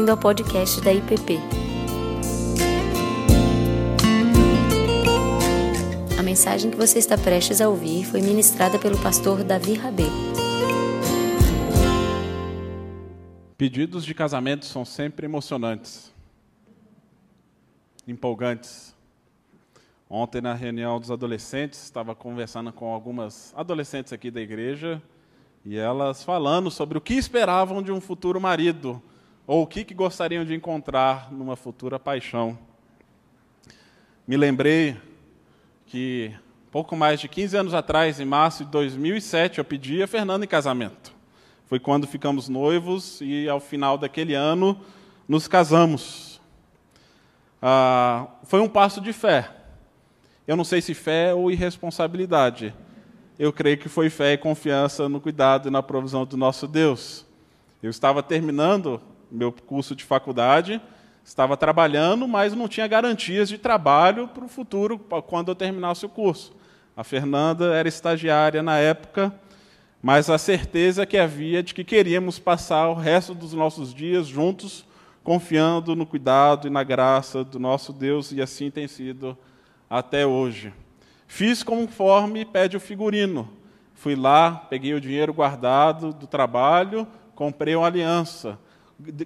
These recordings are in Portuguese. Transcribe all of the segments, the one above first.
bem-vindo ao podcast da IPP. A mensagem que você está prestes a ouvir foi ministrada pelo pastor Davi Rabê. Pedidos de casamento são sempre emocionantes, empolgantes. Ontem, na reunião dos adolescentes, estava conversando com algumas adolescentes aqui da igreja e elas falando sobre o que esperavam de um futuro marido ou o que, que gostariam de encontrar numa futura paixão. Me lembrei que pouco mais de 15 anos atrás, em março de 2007, eu pedi a Fernanda em casamento. Foi quando ficamos noivos e, ao final daquele ano, nos casamos. Ah, foi um passo de fé. Eu não sei se fé ou irresponsabilidade. Eu creio que foi fé e confiança no cuidado e na provisão do nosso Deus. Eu estava terminando meu curso de faculdade, estava trabalhando, mas não tinha garantias de trabalho para o futuro, quando eu terminasse o curso. A Fernanda era estagiária na época, mas a certeza que havia de que queríamos passar o resto dos nossos dias juntos, confiando no cuidado e na graça do nosso Deus, e assim tem sido até hoje. Fiz conforme pede o figurino. Fui lá, peguei o dinheiro guardado do trabalho, comprei uma aliança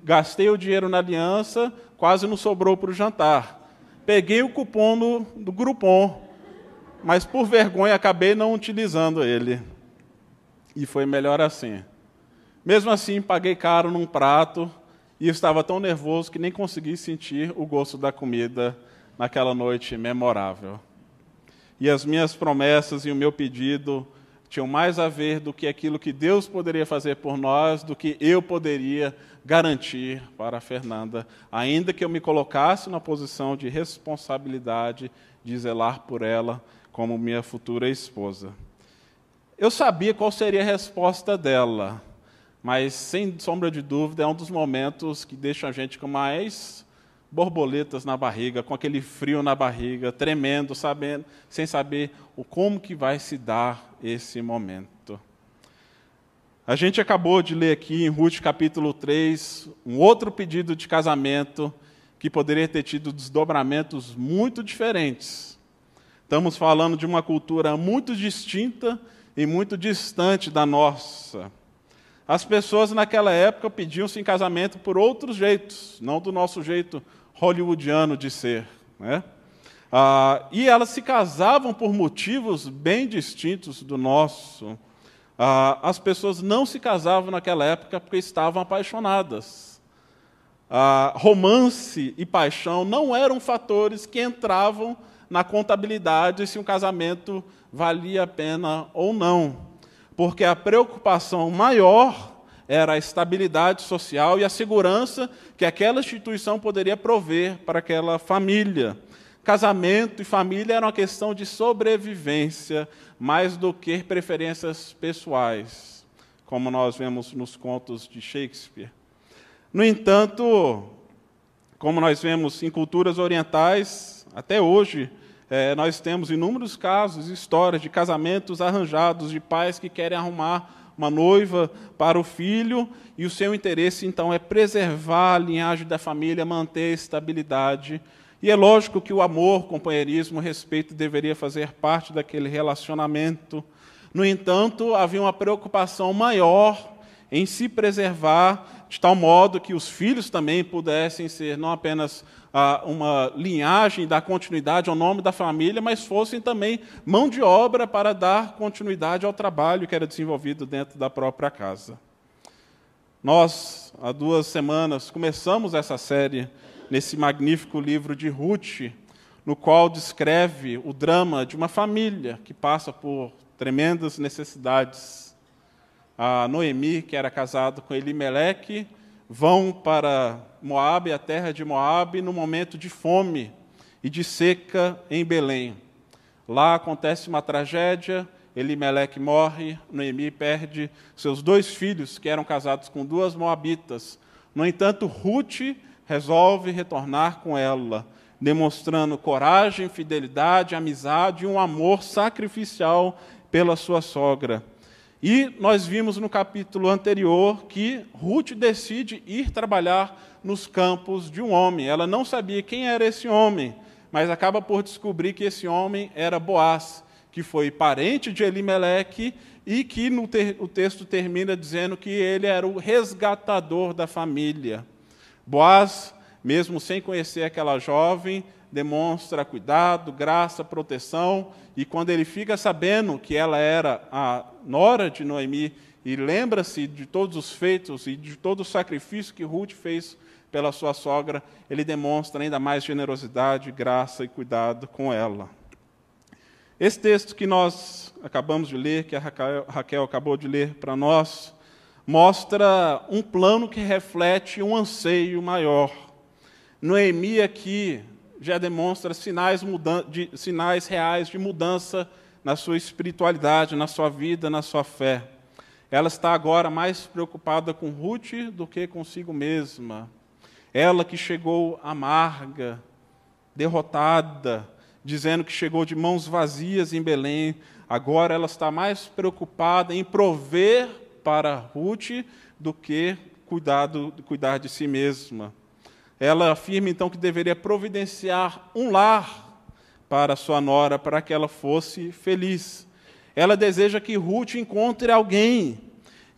gastei o dinheiro na aliança, quase não sobrou para o jantar. Peguei o cupom do, Groupon, mas por vergonha acabei não utilizando ele. E foi melhor assim. Mesmo assim, paguei caro num prato e estava tão nervoso que nem consegui sentir o gosto da comida naquela noite memorável. E as minhas promessas e o meu pedido tinham mais a ver do que aquilo que Deus poderia fazer por nós, do que eu poderia garantir para a Fernanda, ainda que eu me colocasse na posição de responsabilidade de zelar por ela como minha futura esposa. Eu sabia qual seria a resposta dela, mas sem sombra de dúvida é um dos momentos que deixa a gente com mais borboletas na barriga, com aquele frio na barriga, tremendo, sabendo, sem saber o como que vai se dar esse momento. A gente acabou de ler aqui em Ruth capítulo 3 um outro pedido de casamento que poderia ter tido desdobramentos muito diferentes. Estamos falando de uma cultura muito distinta e muito distante da nossa. As pessoas naquela época pediam-se em casamento por outros jeitos, não do nosso jeito hollywoodiano de ser. Né? Ah, e elas se casavam por motivos bem distintos do nosso. Ah, as pessoas não se casavam naquela época porque estavam apaixonadas. Ah, romance e paixão não eram fatores que entravam na contabilidade se um casamento valia a pena ou não, porque a preocupação maior era a estabilidade social e a segurança que aquela instituição poderia prover para aquela família. Casamento e família era uma questão de sobrevivência, mais do que preferências pessoais, como nós vemos nos contos de Shakespeare. No entanto, como nós vemos em culturas orientais, até hoje, é, nós temos inúmeros casos, histórias de casamentos arranjados, de pais que querem arrumar uma noiva para o filho, e o seu interesse, então, é preservar a linhagem da família, manter a estabilidade e é lógico que o amor, companheirismo, respeito deveria fazer parte daquele relacionamento. No entanto, havia uma preocupação maior em se preservar de tal modo que os filhos também pudessem ser não apenas uma linhagem, dar continuidade ao nome da família, mas fossem também mão de obra para dar continuidade ao trabalho que era desenvolvido dentro da própria casa. Nós, há duas semanas, começamos essa série nesse magnífico livro de Ruth, no qual descreve o drama de uma família que passa por tremendas necessidades. A Noemi, que era casada com Elimeleque, vão para Moabe, a terra de Moabe, no momento de fome e de seca em Belém. Lá acontece uma tragédia, Elimeleque morre, Noemi perde seus dois filhos, que eram casados com duas moabitas. No entanto, Ruth resolve retornar com ela, demonstrando coragem, fidelidade, amizade e um amor sacrificial pela sua sogra. E nós vimos no capítulo anterior que Ruth decide ir trabalhar nos campos de um homem. Ela não sabia quem era esse homem, mas acaba por descobrir que esse homem era Boaz, que foi parente de Elimeleque e que ter, o texto termina dizendo que ele era o resgatador da família. Boaz, mesmo sem conhecer aquela jovem, demonstra cuidado, graça, proteção, e quando ele fica sabendo que ela era a nora de Noemi, e lembra-se de todos os feitos e de todo o sacrifício que Ruth fez pela sua sogra, ele demonstra ainda mais generosidade, graça e cuidado com ela. Esse texto que nós acabamos de ler, que a Raquel, acabou de ler para nós, mostra um plano que reflete um anseio maior. Noemi aqui já demonstra sinais, de, sinais reais de mudança na sua espiritualidade, na sua vida, na sua fé. Ela está agora mais preocupada com Ruth do que consigo mesma. Ela que chegou amarga, derrotada, dizendo que chegou de mãos vazias em Belém, agora ela está mais preocupada em prover para Ruth do que cuidado, cuidar de si mesma. Ela afirma então que deveria providenciar um lar para sua nora, para que ela fosse feliz. Ela deseja que Ruth encontre alguém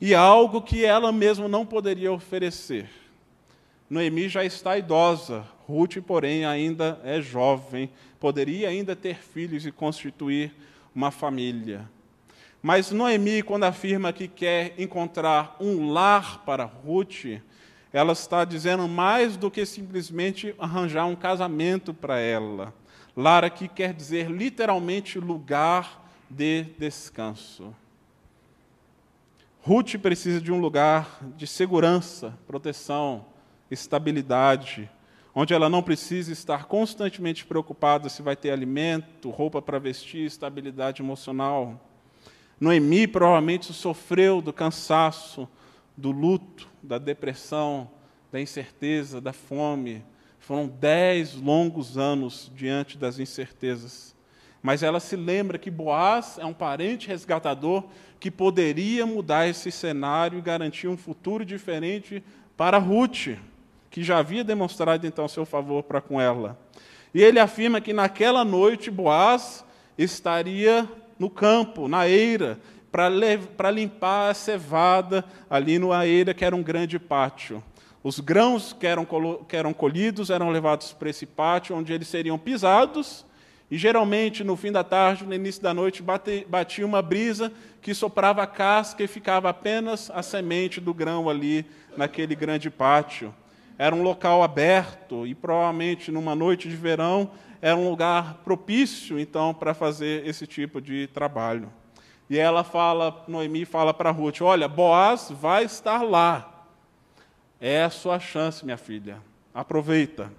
e algo que ela mesma não poderia oferecer. Noemi já está idosa, Ruth, porém, ainda é jovem, poderia ainda ter filhos e constituir uma família. Mas Noemi, quando afirma que quer encontrar um lar para Ruth, ela está dizendo mais do que simplesmente arranjar um casamento para ela. Lar aqui quer dizer literalmente lugar de descanso. Ruth precisa de um lugar de segurança, proteção, estabilidade, onde ela não precisa estar constantemente preocupada se vai ter alimento, roupa para vestir, estabilidade emocional. Noemi provavelmente sofreu do cansaço, do luto, da depressão, da incerteza, da fome. Foram dez longos anos diante das incertezas. Mas ela se lembra que Boaz é um parente resgatador que poderia mudar esse cenário e garantir um futuro diferente para Ruth, que já havia demonstrado então seu favor para com ela. E ele afirma que naquela noite Boaz estaria no campo, na eira, para limpar a cevada ali no Aeira, que era um grande pátio. Os grãos que eram, que eram colhidos eram levados para esse pátio, onde eles seriam pisados, e geralmente no fim da tarde, no início da noite, bate, batia uma brisa que soprava a casca e ficava apenas a semente do grão ali naquele grande pátio. Era um local aberto e provavelmente numa noite de verão era um lugar propício então para fazer esse tipo de trabalho. E ela fala, Noemi fala para Ruth: Olha, Boaz vai estar lá. É a sua chance, minha filha. Aproveita.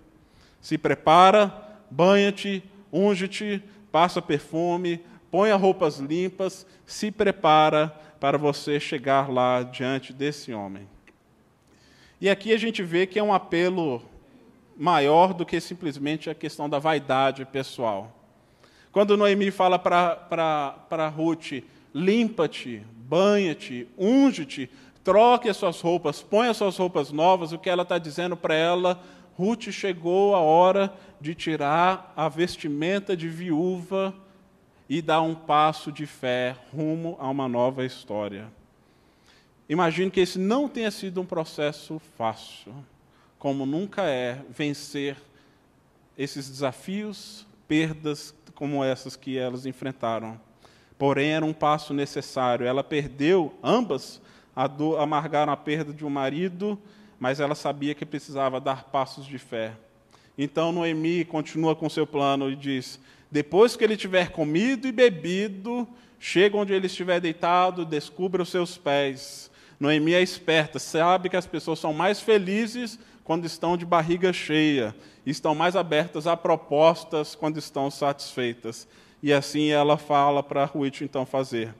Se prepara, banha-te, unge-te, passa perfume, ponha roupas limpas, se prepara para você chegar lá diante desse homem. E aqui a gente vê que é um apelo maior do que simplesmente a questão da vaidade pessoal. Quando Noemi fala para Ruth, limpa-te, banha-te, unge-te, troque as suas roupas, põe as suas roupas novas. O que ela está dizendo para ela, Ruth chegou a hora de tirar a vestimenta de viúva e dar um passo de fé rumo a uma nova história. Imagino que esse não tenha sido um processo fácil, como nunca é vencer esses desafios, perdas como essas que elas enfrentaram porém era um passo necessário. Ela perdeu, ambas amargaram a perda de um marido, mas ela sabia que precisava dar passos de fé. Então Noemi continua com seu plano e diz: depois que ele tiver comido e bebido, chega onde ele estiver deitado, descubra os seus pés. Noemi é esperta, sabe que as pessoas são mais felizes quando estão de barriga cheia, estão mais abertas a propostas quando estão satisfeitas. E assim ela fala para Ruth então fazer.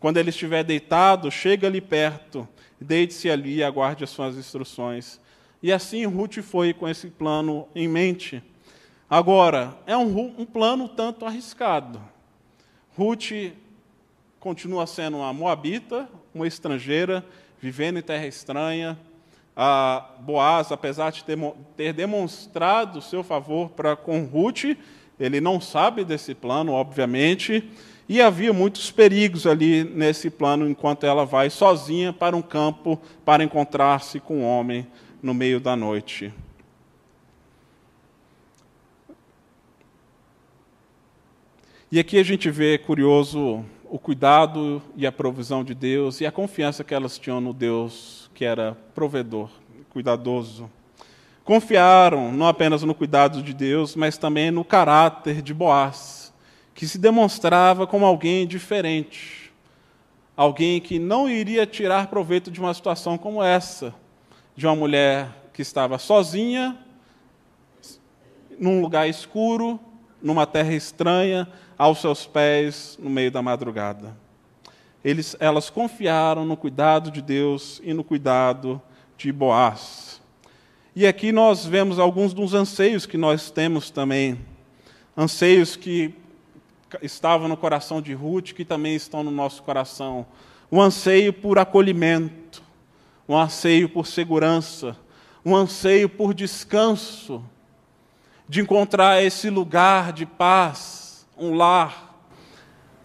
Quando ele estiver deitado, chega ali perto, deite-se ali e aguarde as suas instruções. E assim Ruth foi com esse plano em mente. Agora, é um, um plano tanto arriscado. Ruth continua sendo uma moabita, uma estrangeira, vivendo em terra estranha. A Boaz, apesar de ter demonstrado seu favor para com Ruth, ele não sabe desse plano, obviamente, e havia muitos perigos ali nesse plano enquanto ela vai sozinha para um campo para encontrar-se com um homem no meio da noite. E aqui a gente vê, curioso, o cuidado e a provisão de Deus e a confiança que elas tinham no Deus que era provedor, cuidadoso. Confiaram não apenas no cuidado de Deus, mas também no caráter de Boaz, que se demonstrava como alguém diferente, alguém que não iria tirar proveito de uma situação como essa, de uma mulher que estava sozinha, num lugar escuro, numa terra estranha, aos seus pés no meio da madrugada. Eles, elas confiaram no cuidado de Deus e no cuidado de Boaz. E aqui nós vemos alguns dos anseios que nós temos também, anseios que estavam no coração de Ruth, que também estão no nosso coração. Um anseio por acolhimento, um anseio por segurança, um anseio por descanso, de encontrar esse lugar de paz, um lar,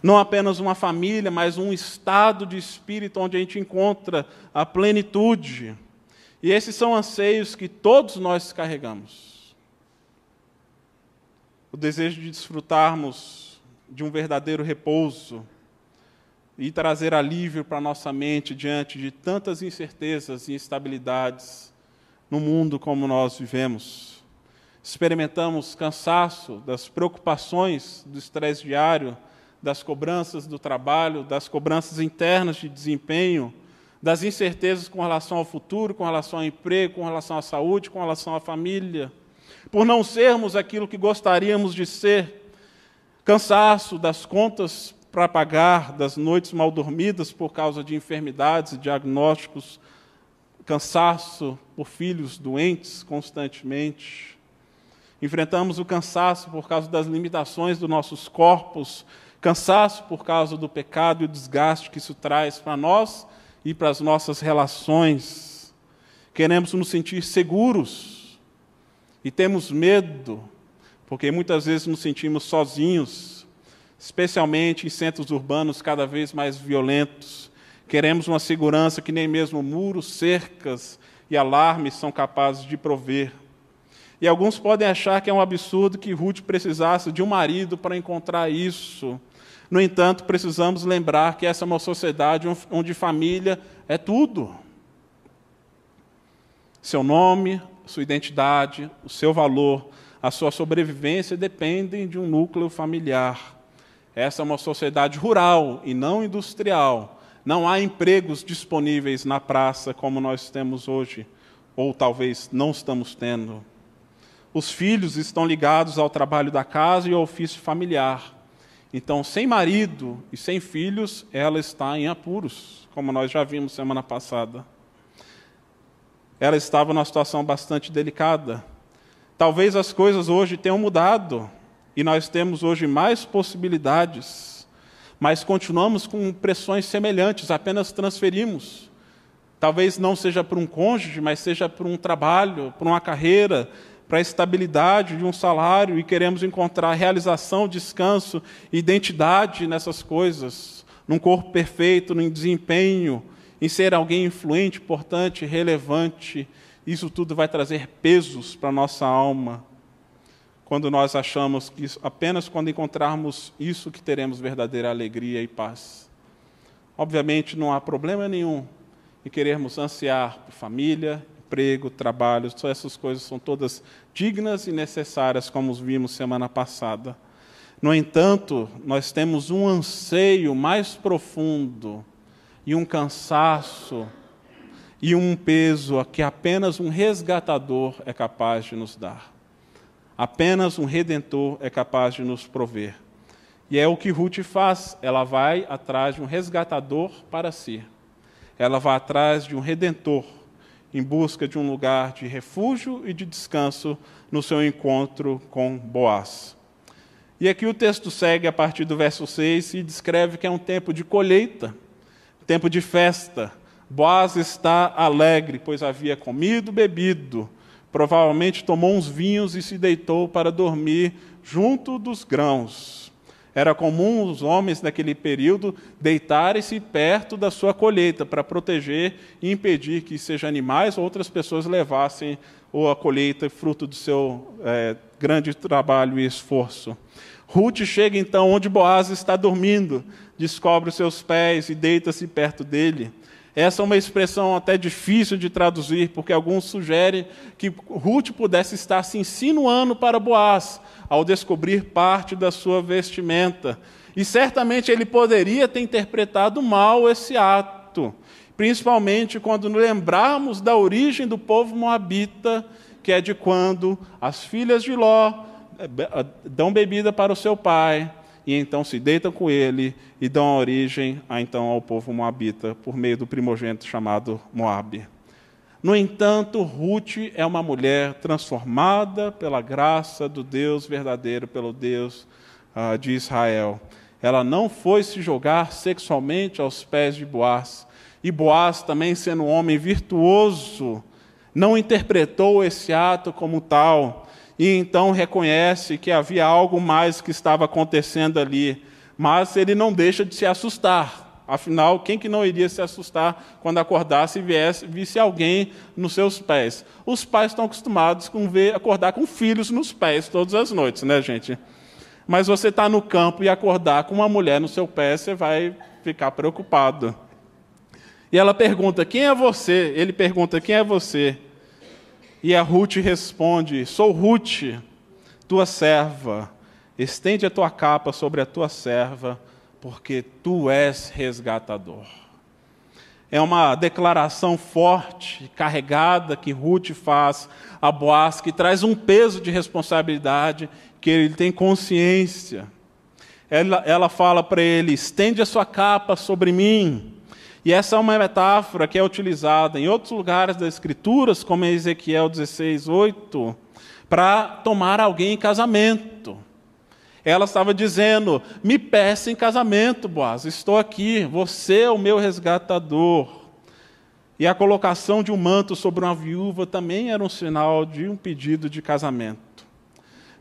não apenas uma família, mas um estado de espírito onde a gente encontra a plenitude. E esses são anseios que todos nós carregamos. O desejo de desfrutarmos de um verdadeiro repouso e trazer alívio para nossa mente diante de tantas incertezas e instabilidades no mundo como nós vivemos. Experimentamos cansaço das preocupações do estresse diário, das cobranças do trabalho, das cobranças internas de desempenho, das incertezas com relação ao futuro, com relação ao emprego, com relação à saúde, com relação à família, por não sermos aquilo que gostaríamos de ser, cansaço das contas para pagar, das noites mal dormidas por causa de enfermidades e diagnósticos, cansaço por filhos doentes constantemente, Enfrentamos o cansaço por causa das limitações dos nossos corpos, cansaço por causa do pecado e o desgaste que isso traz para nós e para as nossas relações. Queremos nos sentir seguros e temos medo, porque muitas vezes nos sentimos sozinhos, especialmente em centros urbanos cada vez mais violentos. Queremos uma segurança que nem mesmo muros, cercas e alarmes são capazes de prover. E alguns podem achar que é um absurdo que Ruth precisasse de um marido para encontrar isso. No entanto, precisamos lembrar que essa é uma sociedade onde família é tudo. Seu nome, sua identidade, o seu valor, a sua sobrevivência dependem de um núcleo familiar. Essa é uma sociedade rural e não industrial. Não há empregos disponíveis na praça como nós temos hoje, ou talvez não estamos tendo. Os filhos estão ligados ao trabalho da casa e ao ofício familiar. Então, sem marido e sem filhos, ela está em apuros, como nós já vimos semana passada. Ela estava numa situação bastante delicada. Talvez as coisas hoje tenham mudado e nós temos hoje mais possibilidades, mas continuamos com pressões semelhantes, apenas transferimos. Talvez não seja por um cônjuge, mas seja por um trabalho, por uma carreira, para a estabilidade de um salário e queremos encontrar realização, descanso, identidade nessas coisas, num corpo perfeito, num desempenho, em ser alguém influente, importante, relevante. Isso tudo vai trazer pesos para a nossa alma. Quando nós achamos que apenas quando encontrarmos isso que teremos verdadeira alegria e paz. Obviamente não há problema nenhum em querermos ansiar por família, emprego, trabalho, essas coisas são todas dignas e necessárias, como vimos semana passada. No entanto, nós temos um anseio mais profundo e um cansaço e um peso que apenas um resgatador é capaz de nos dar. Apenas um redentor é capaz de nos prover. E é o que Ruth faz, ela vai atrás de um resgatador para si. Ela vai atrás de um redentor em busca de um lugar de refúgio e de descanso no seu encontro com Boaz. E aqui o texto segue a partir do verso 6 e descreve que é um tempo de colheita, tempo de festa. Boaz está alegre, pois havia comido, bebido. Provavelmente tomou uns vinhos e se deitou para dormir junto dos grãos. Era comum os homens naquele período deitarem-se perto da sua colheita para proteger e impedir que seja animais ou outras pessoas levassem ou a colheita fruto do seu é, grande trabalho e esforço. Ruth chega então onde Boaz está dormindo, descobre os seus pés e deita-se perto dele. Essa é uma expressão até difícil de traduzir, porque alguns sugerem que Ruth pudesse estar se insinuando para Boaz ao descobrir parte da sua vestimenta. E certamente ele poderia ter interpretado mal esse ato, principalmente quando lembrarmos da origem do povo moabita, que é de quando as filhas de Ló eh, eh, dão bebida para o seu pai, e então se deitam com ele e dão origem a, então ao povo moabita por meio do primogênito chamado Moabe. No entanto, Ruth é uma mulher transformada pela graça do Deus verdadeiro, pelo Deus uh, de Israel. Ela não foi se jogar sexualmente aos pés de Boaz. E Boaz, também sendo um homem virtuoso, não interpretou esse ato como tal e então reconhece que havia algo mais que estava acontecendo ali, mas ele não deixa de se assustar. Afinal, quem que não iria se assustar quando acordasse e viesse, visse alguém nos seus pés? Os pais estão acostumados com ver, acordar com filhos nos pés todas as noites, né, gente? Mas você está no campo e acordar com uma mulher no seu pé, você vai ficar preocupado. E ela pergunta: Quem é você? Ele pergunta: Quem é você? E a Ruth responde: Sou Ruth, tua serva. Estende a tua capa sobre a tua serva, porque tu és resgatador. É uma declaração forte, carregada, que Ruth faz a Boaz, que traz um peso de responsabilidade, que ele tem consciência. Ela, ela fala para ele: estende a sua capa sobre mim. E essa é uma metáfora que é utilizada em outros lugares das Escrituras, como em Ezequiel 16, 8, para tomar alguém em casamento. Ela estava dizendo: Me peça em casamento, Boaz, estou aqui, você é o meu resgatador. E a colocação de um manto sobre uma viúva também era um sinal de um pedido de casamento.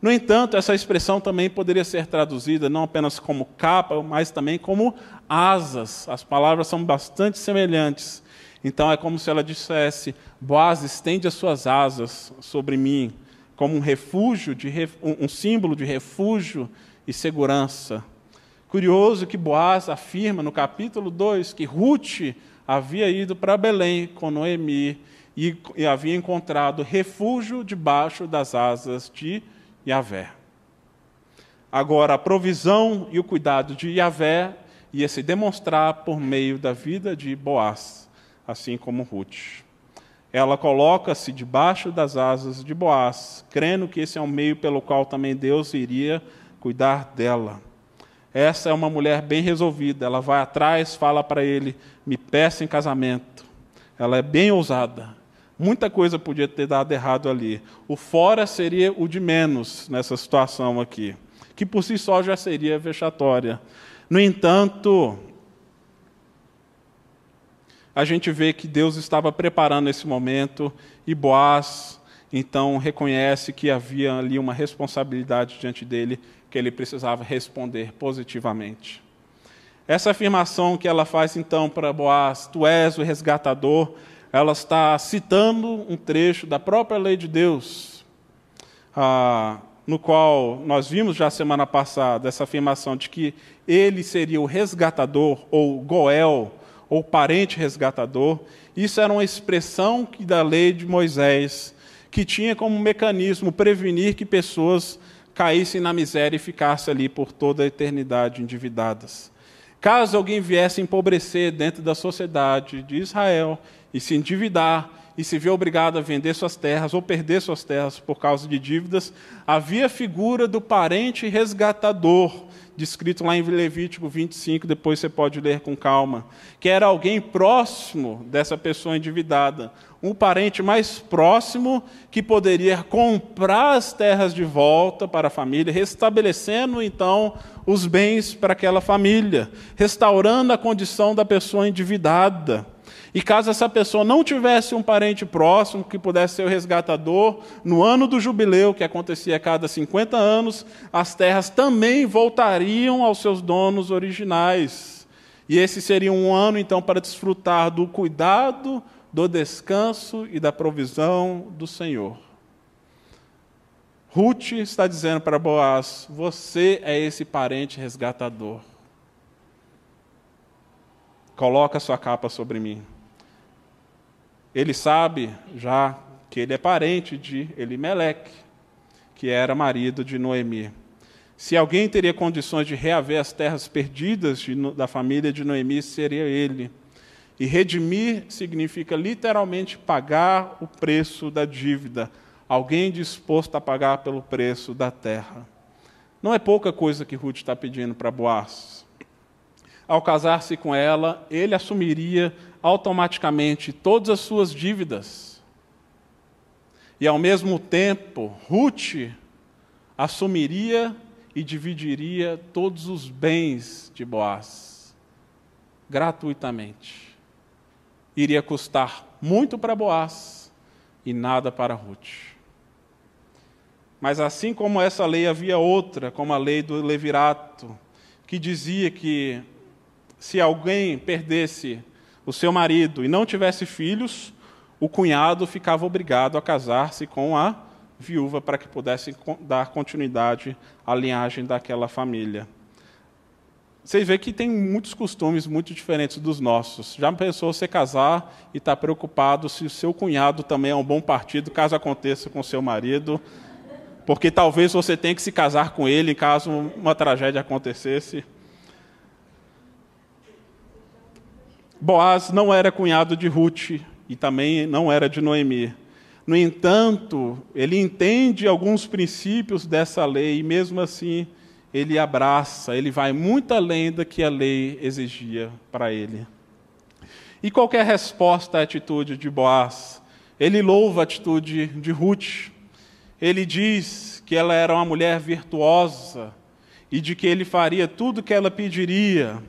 No entanto, essa expressão também poderia ser traduzida não apenas como capa, mas também como asas. As palavras são bastante semelhantes. Então é como se ela dissesse: Boaz, estende as suas asas sobre mim, como um refúgio, de, um símbolo de refúgio e segurança. Curioso que Boaz afirma no capítulo 2 que Ruth havia ido para Belém com Noemi e, e havia encontrado refúgio debaixo das asas de Yahvé. Agora, a provisão e o cuidado de Yahvé ia se demonstrar por meio da vida de Boaz, assim como Ruth. Ela coloca-se debaixo das asas de Boaz, crendo que esse é um meio pelo qual também Deus iria cuidar dela. Essa é uma mulher bem resolvida, ela vai atrás, fala para ele: me peça em casamento. Ela é bem ousada, Muita coisa podia ter dado errado ali. O fora seria o de menos nessa situação aqui, que por si só já seria vexatória. No entanto, a gente vê que Deus estava preparando esse momento e Boaz então reconhece que havia ali uma responsabilidade diante dele que ele precisava responder positivamente. Essa afirmação que ela faz então para Boaz, tu és o resgatador, ela está citando um trecho da própria lei de Deus, ah, no qual nós vimos já semana passada essa afirmação de que ele seria o resgatador, ou Goel, ou parente resgatador. Isso era uma expressão da lei de Moisés, que tinha como mecanismo prevenir que pessoas caíssem na miséria e ficassem ali por toda a eternidade endividadas. Caso alguém viesse empobrecer dentro da sociedade de Israel e se endividar e se vê obrigado a vender suas terras ou perder suas terras por causa de dívidas, havia a figura do parente resgatador, descrito lá em Levítico 25, depois você pode ler com calma, que era alguém próximo dessa pessoa endividada, um parente mais próximo que poderia comprar as terras de volta para a família, restabelecendo então os bens para aquela família, restaurando a condição da pessoa endividada. E caso essa pessoa não tivesse um parente próximo que pudesse ser o resgatador, no ano do jubileu, que acontecia a cada 50 anos, as terras também voltariam aos seus donos originais. E esse seria um ano, então, para desfrutar do cuidado, do descanso e da provisão do Senhor. Ruth está dizendo para Boaz: Você é esse parente resgatador. Coloca sua capa sobre mim. Ele sabe já que ele é parente de Elimeleque, que era marido de Noemi. Se alguém teria condições de reaver as terras perdidas de, da família de Noemi, seria ele. E redimir significa literalmente pagar o preço da dívida. Alguém disposto a pagar pelo preço da terra. Não é pouca coisa que Ruth está pedindo para Boaz. Ao casar-se com ela, ele assumiria automaticamente todas as suas dívidas. E ao mesmo tempo, Ruth assumiria e dividiria todos os bens de Boaz, gratuitamente. Iria custar muito para Boaz e nada para Ruth. Mas assim como essa lei havia outra, como a lei do levirato, que dizia que se alguém perdesse o seu marido e não tivesse filhos, o cunhado ficava obrigado a casar-se com a viúva para que pudesse dar continuidade à linhagem daquela família. Vocês veem que tem muitos costumes muito diferentes dos nossos. Já pensou você casar e estar tá preocupado se o seu cunhado também é um bom partido, caso aconteça com seu marido? Porque talvez você tenha que se casar com ele caso uma tragédia acontecesse. Boaz não era cunhado de Ruth e também não era de Noemi. No entanto, ele entende alguns princípios dessa lei e, mesmo assim, ele abraça, ele vai muito além do que a lei exigia para ele. E qualquer resposta à atitude de Boaz? Ele louva a atitude de Ruth. Ele diz que ela era uma mulher virtuosa e de que ele faria tudo o que ela pediria.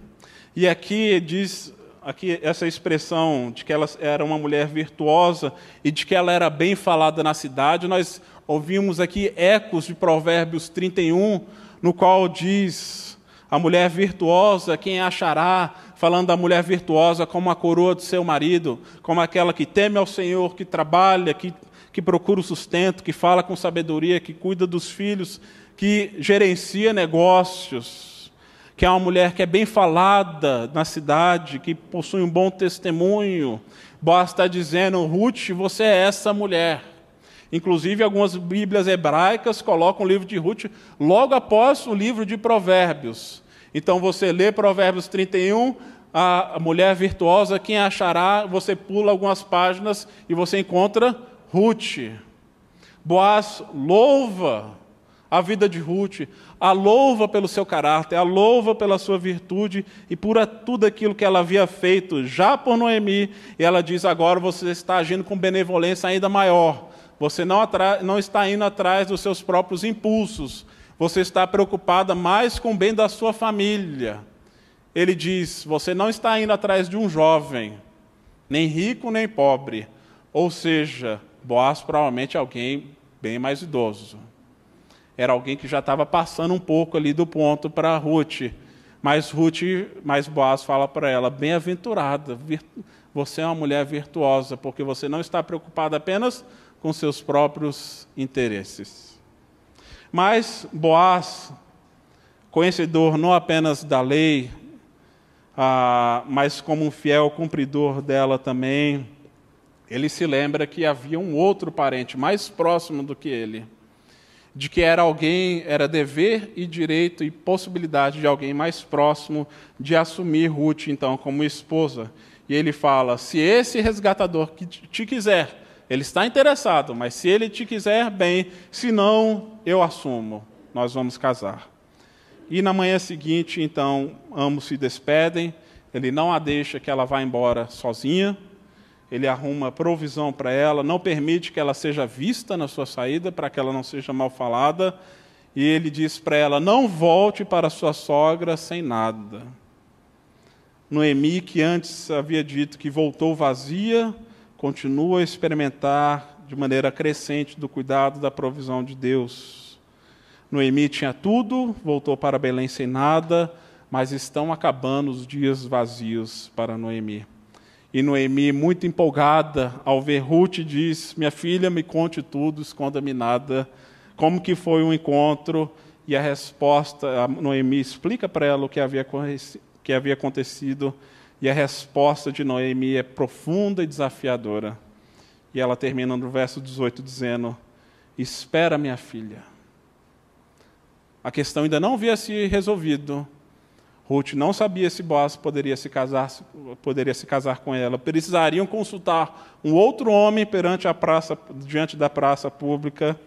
E aqui diz aqui essa expressão de que ela era uma mulher virtuosa e de que ela era bem falada na cidade, nós ouvimos aqui ecos de Provérbios 31, no qual diz: a mulher virtuosa, quem achará? Falando da mulher virtuosa como a coroa do seu marido, como aquela que teme ao Senhor, que trabalha, que, que procura o sustento, que fala com sabedoria, que cuida dos filhos, que gerencia negócios que é uma mulher que é bem falada na cidade, que possui um bom testemunho. Boaz está dizendo, Ruth, você é essa mulher. Inclusive, algumas Bíblias hebraicas colocam o livro de Ruth logo após o livro de Provérbios. Então, você lê Provérbios 31, a mulher virtuosa, quem achará, você pula algumas páginas e você encontra Ruth. Boaz louva a vida de Ruth, a louva pelo seu caráter, a louva pela sua virtude e por tudo aquilo que ela havia feito já por Noemi. E ela diz: agora você está agindo com benevolência ainda maior. Você não, não está indo atrás dos seus próprios impulsos. Você está preocupada mais com o bem da sua família. Ele diz: você não está indo atrás de um jovem, nem rico nem pobre. Ou seja, Boaz provavelmente alguém bem mais idoso era alguém que já estava passando um pouco ali do ponto para Ruth. Mas Ruth, mais Boaz fala para ela: bem-aventurada, você é uma mulher virtuosa, porque você não está preocupada apenas com seus próprios interesses. Mas Boaz, conhecedor não apenas da lei, ah, mas como um fiel cumpridor dela também, ele se lembra que havia um outro parente mais próximo do que ele de que era alguém, era dever e direito e possibilidade de alguém mais próximo de assumir Ruth então como esposa. E ele fala: se esse resgatador que te quiser, ele está interessado, mas se ele te quiser, bem, se não, eu assumo, nós vamos casar. E na manhã seguinte, então, ambos se despedem, ele não a deixa que ela vá embora sozinha, ele arruma provisão para ela, não permite que ela seja vista na sua saída, para que ela não seja mal falada, e ele diz para ela: não volte para sua sogra sem nada. Noemi, que antes havia dito que voltou vazia, continua a experimentar de maneira crescente do cuidado da provisão de Deus. Noemi tinha tudo, voltou para Belém sem nada, mas estão acabando os dias vazios para Noemi. E Noemi, muito empolgada ao ver Ruth, diz: Minha filha, me conte tudo, esconda-me nada. Como que foi o encontro? E a resposta, a Noemi explica para ela o que havia, que havia acontecido. E a resposta de Noemi é profunda e desafiadora. E ela termina no verso 18 dizendo: Espera, minha filha. A questão ainda não havia se resolvido, Ruth não sabia se Boaz poderia se casar, poderia se casar com ela. Precisariam consultar um outro homem perante a praça, diante da praça pública.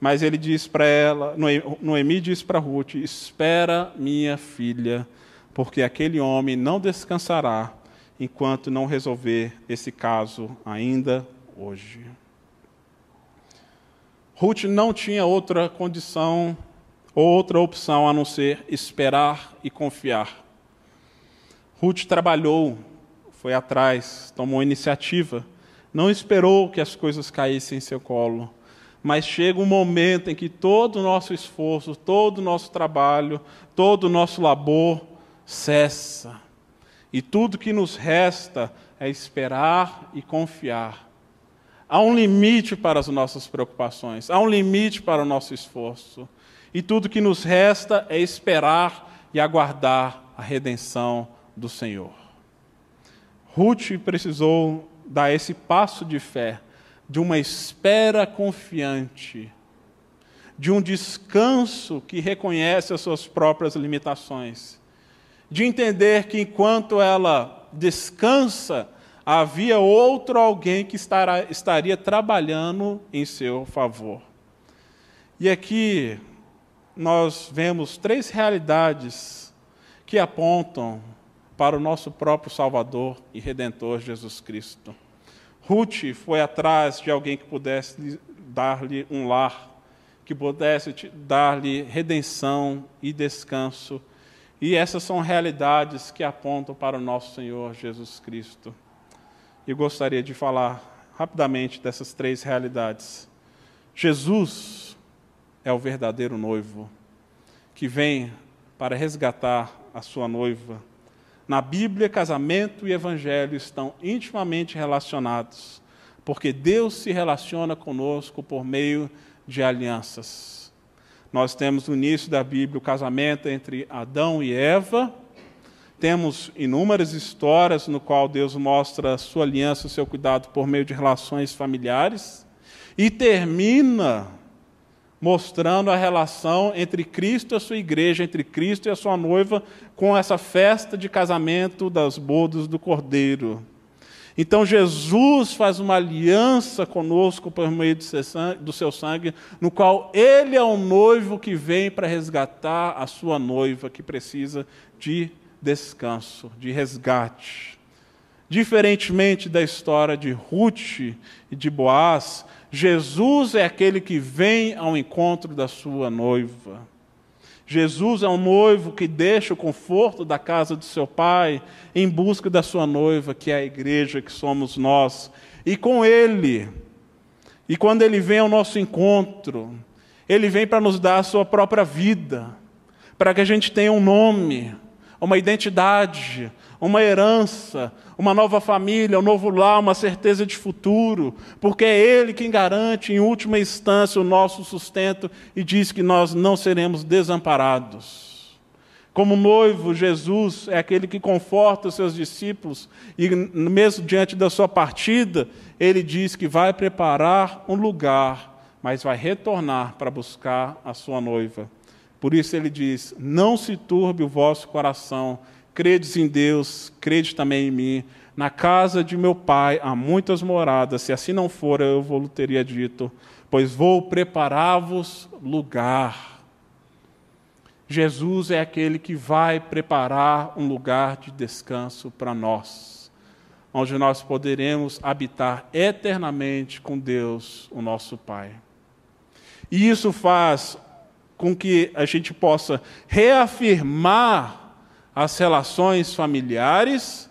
Mas ele diz para ela, Noemi diz para Ruth: Espera, minha filha, porque aquele homem não descansará enquanto não resolver esse caso ainda hoje. Ruth não tinha outra condição outra opção a não ser esperar e confiar. Ruth trabalhou, foi atrás, tomou iniciativa, não esperou que as coisas caíssem em seu colo. Mas chega um momento em que todo o nosso esforço, todo o nosso trabalho, todo o nosso labor cessa. E tudo que nos resta é esperar e confiar. Há um limite para as nossas preocupações, há um limite para o nosso esforço e tudo que nos resta é esperar e aguardar a redenção do Senhor. Ruth precisou dar esse passo de fé, de uma espera confiante, de um descanso que reconhece as suas próprias limitações, de entender que enquanto ela descansa, havia outro alguém que estará, estaria trabalhando em seu favor. E aqui nós vemos três realidades que apontam para o nosso próprio Salvador e Redentor Jesus Cristo. Ruth foi atrás de alguém que pudesse dar-lhe um lar, que pudesse dar-lhe redenção e descanso. E essas são realidades que apontam para o nosso Senhor Jesus Cristo. E gostaria de falar rapidamente dessas três realidades. Jesus é o verdadeiro noivo, que vem para resgatar a sua noiva. Na Bíblia, casamento e evangelho estão intimamente relacionados, porque Deus se relaciona conosco por meio de alianças. Nós temos no início da Bíblia o casamento entre Adão e Eva, temos inúmeras histórias no qual Deus mostra a sua aliança, o seu cuidado por meio de relações familiares, e termina mostrando a relação entre Cristo e a sua igreja, entre Cristo e a sua noiva, com essa festa de casamento das bodas do Cordeiro. Então Jesus faz uma aliança conosco por meio do seu sangue, no qual Ele é o noivo que vem para resgatar a sua noiva, que precisa de descanso, de resgate. Diferentemente da história de Ruth e de Boaz, Jesus é aquele que vem ao encontro da sua noiva. Jesus é um noivo que deixa o conforto da casa de seu pai em busca da sua noiva, que é a igreja, que somos nós. E com ele, e quando ele vem ao nosso encontro, ele vem para nos dar a sua própria vida, para que a gente tenha um nome, uma identidade, uma herança, uma nova família, um novo lar, uma certeza de futuro, porque é Ele quem garante, em última instância, o nosso sustento e diz que nós não seremos desamparados. Como noivo, Jesus é aquele que conforta os seus discípulos e, mesmo diante da sua partida, ele diz que vai preparar um lugar mas vai retornar para buscar a sua noiva. Por isso ele diz: Não se turbe o vosso coração, credes em Deus, crede também em mim. Na casa de meu pai há muitas moradas, se assim não for, eu vou teria dito, pois vou preparar-vos lugar. Jesus é aquele que vai preparar um lugar de descanso para nós, onde nós poderemos habitar eternamente com Deus, o nosso Pai. E isso faz com que a gente possa reafirmar as relações familiares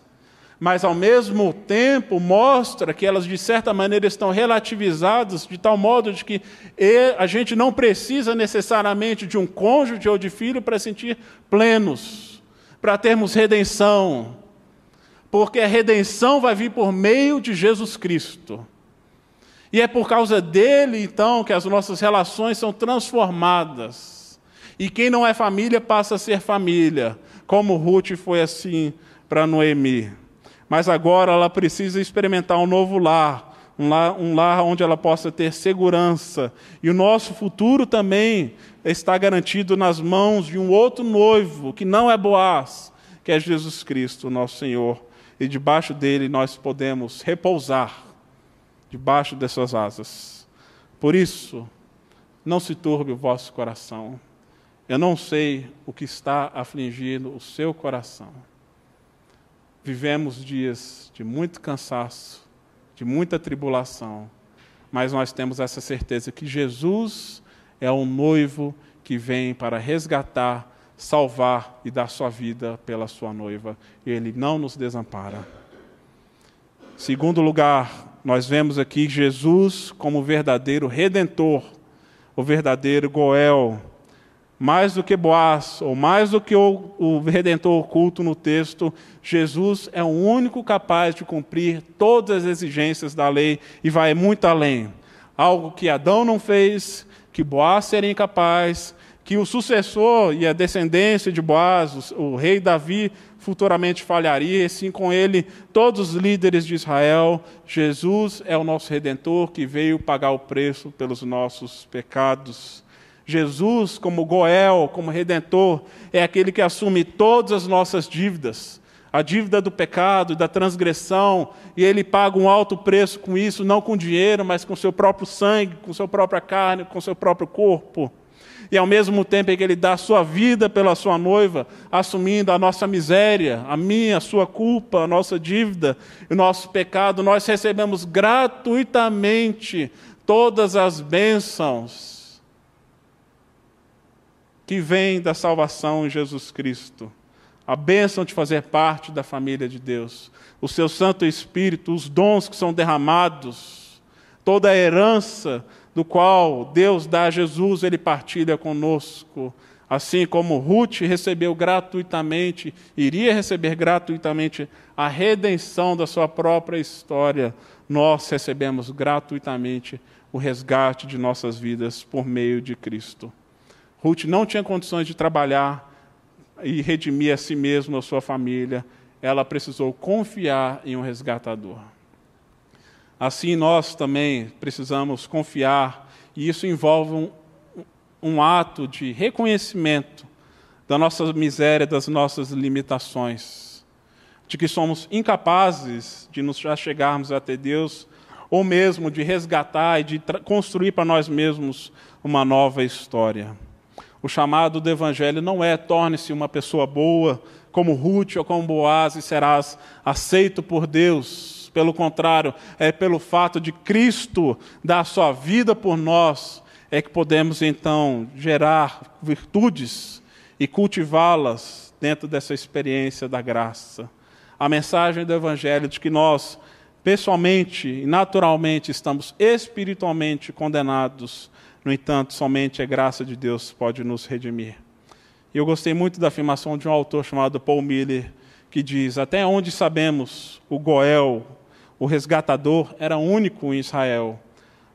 mas ao mesmo tempo mostra que elas de certa maneira estão relativizadas de tal modo de que a gente não precisa necessariamente de um cônjuge ou de filho para sentir plenos, para termos redenção. Porque a redenção vai vir por meio de Jesus Cristo. E é por causa dele, então, que as nossas relações são transformadas. E quem não é família passa a ser família, como Ruth foi assim para Noemi mas agora ela precisa experimentar um novo lar, um lar, um lar onde ela possa ter segurança. E o nosso futuro também está garantido nas mãos de um outro noivo, que não é Boaz, que é Jesus Cristo, nosso Senhor. E debaixo dele nós podemos repousar, debaixo de suas asas. Por isso, não se turbe o vosso coração. Eu não sei o que está afligindo o seu coração vivemos dias de muito cansaço, de muita tribulação, mas nós temos essa certeza que Jesus é o noivo que vem para resgatar, salvar e dar sua vida pela sua noiva, ele não nos desampara. Segundo lugar, nós vemos aqui Jesus como verdadeiro redentor, o verdadeiro Goel, mais do que Boaz, ou mais do que o, o, redentor oculto no texto, Jesus é o único capaz de cumprir todas as exigências da lei e vai muito além. Algo que Adão não fez, que Boaz seria incapaz, que o sucessor e a descendência de Boaz, o, o rei Davi, futuramente falharia, e assim com ele todos os líderes de Israel. Jesus é o nosso redentor que veio pagar o preço pelos nossos pecados. Jesus, como Goel, como redentor, é aquele que assume todas as nossas dívidas, a dívida do pecado, da transgressão, e ele paga um alto preço com isso, não com dinheiro, mas com seu próprio sangue, com sua própria carne, com seu próprio corpo. E ao mesmo tempo é que ele dá a sua vida pela sua noiva, assumindo a nossa miséria, a minha, a sua culpa, a nossa dívida, o nosso pecado, nós recebemos gratuitamente todas as bênçãos que vem da salvação em Jesus Cristo, a bênção de fazer parte da família de Deus, o seu Santo Espírito, os dons que são derramados, toda a herança do qual Deus dá a Jesus, ele partilha conosco. Assim como Ruth recebeu gratuitamente, iria receber gratuitamente a redenção da sua própria história, nós recebemos gratuitamente o resgate de nossas vidas por meio de Cristo. Ruth não tinha condições de trabalhar e redimir a si mesma, a sua família. Ela precisou confiar em um resgatador. Assim, nós também precisamos confiar, e isso envolve um, um ato de reconhecimento da nossa miséria, das nossas limitações, de que somos incapazes de nos chegarmos até Deus, ou mesmo de resgatar e de construir para nós mesmos uma nova história. O chamado do Evangelho não é torne-se uma pessoa boa, como Ruth ou como Boaz, e serás aceito por Deus. Pelo contrário, é pelo fato de Cristo dar sua vida por nós, é que podemos então gerar virtudes e cultivá-las dentro dessa experiência da graça. A mensagem do Evangelho de que nós, pessoalmente e naturalmente, estamos espiritualmente condenados no entanto, somente a graça de Deus pode nos redimir. E eu gostei muito da afirmação de um autor chamado Paul Miller, que diz: Até onde sabemos, o Goel, o resgatador, era único em Israel.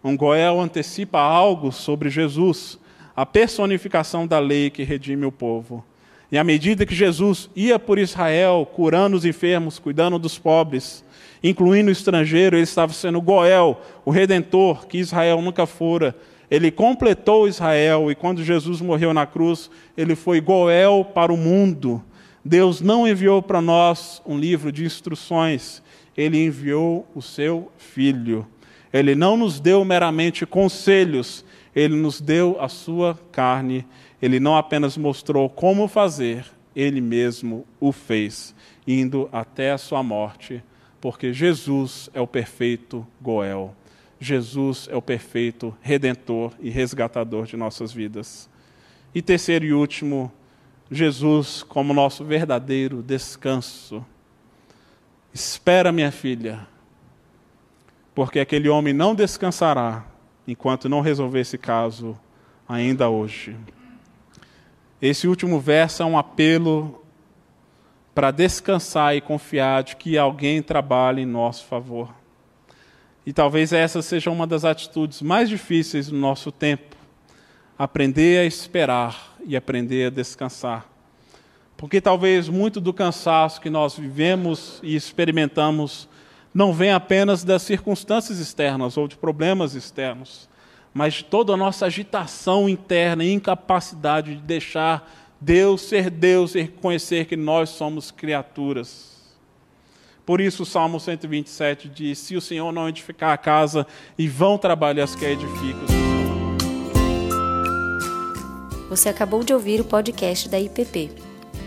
Um Goel antecipa algo sobre Jesus, a personificação da lei que redime o povo. E à medida que Jesus ia por Israel, curando os enfermos, cuidando dos pobres, incluindo o estrangeiro, ele estava sendo Goel, o redentor que Israel nunca fora, Ele completou Israel e quando Jesus morreu na cruz, ele foi Goel para o mundo. Deus não enviou para nós um livro de instruções, ele enviou o seu filho. Ele não nos deu meramente conselhos, ele nos deu a sua carne. Ele não apenas mostrou como fazer, ele mesmo o fez, indo até a sua morte, porque Jesus é o perfeito Goel. Jesus é o perfeito redentor e resgatador de nossas vidas. E terceiro e último, Jesus como nosso verdadeiro descanso. Espera, minha filha, porque aquele homem não descansará enquanto não resolver esse caso ainda hoje. Esse último verso é um apelo para descansar e confiar de que alguém trabalha em nosso favor. E talvez essa seja uma das atitudes mais difíceis do nosso tempo. Aprender a esperar e aprender a descansar. Porque talvez muito do cansaço que nós vivemos e experimentamos não vem apenas das circunstâncias externas ou de problemas externos, mas de toda a nossa agitação interna e incapacidade de deixar Deus ser Deus e reconhecer que nós somos criaturas. Por isso o Salmo 127 diz: Se o Senhor não edificar a casa, e vão trabalhar as que a edificam. Você acabou de ouvir o podcast da IPP.